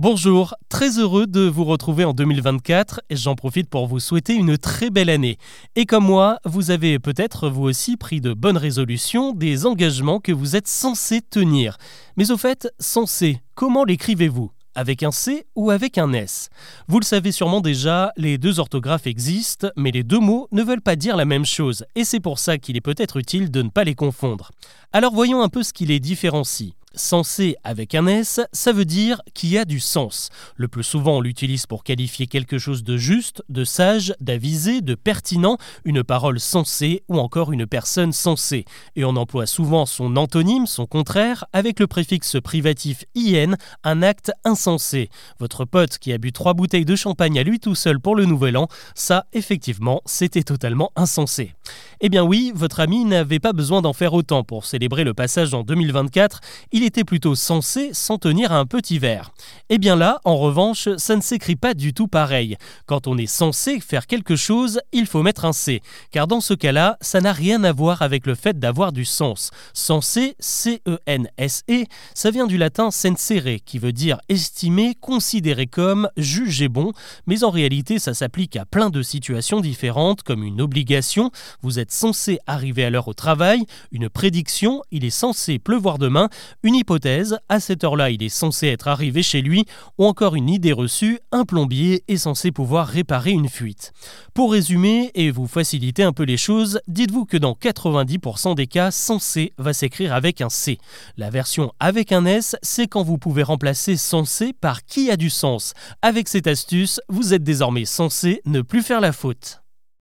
Bonjour, très heureux de vous retrouver en 2024 et j'en profite pour vous souhaiter une très belle année. Et comme moi, vous avez peut-être vous aussi pris de bonnes résolutions, des engagements que vous êtes censé tenir. Mais au fait, censé, comment l'écrivez-vous? Avec un C ou avec un S? Vous le savez sûrement déjà, les deux orthographes existent, mais les deux mots ne veulent pas dire la même chose, et c'est pour ça qu'il est peut-être utile de ne pas les confondre. Alors voyons un peu ce qui les différencie. Sensé avec un S, ça veut dire qui a du sens. Le plus souvent, on l'utilise pour qualifier quelque chose de juste, de sage, d'avisé, de pertinent, une parole sensée ou encore une personne sensée. Et on emploie souvent son antonyme, son contraire, avec le préfixe privatif IN, un acte insensé. Votre pote qui a bu trois bouteilles de champagne à lui tout seul pour le nouvel an, ça, effectivement, c'était totalement insensé. Eh bien oui, votre ami n'avait pas besoin d'en faire autant pour célébrer le passage en 2024, il était plutôt censé s'en tenir à un petit verre. Eh bien là, en revanche, ça ne s'écrit pas du tout pareil. Quand on est censé faire quelque chose, il faut mettre un C, car dans ce cas-là, ça n'a rien à voir avec le fait d'avoir du sens. Censé, C-E-N-S-E, ça vient du latin sensere, qui veut dire estimer, considérer comme, juger bon, mais en réalité ça s'applique à plein de situations différentes, comme une obligation, vous censé arriver à l'heure au travail, une prédiction, il est censé pleuvoir demain, une hypothèse, à cette heure-là il est censé être arrivé chez lui, ou encore une idée reçue, un plombier est censé pouvoir réparer une fuite. Pour résumer et vous faciliter un peu les choses, dites-vous que dans 90% des cas, censé va s'écrire avec un C. La version avec un S, c'est quand vous pouvez remplacer censé par qui a du sens. Avec cette astuce, vous êtes désormais censé ne plus faire la faute.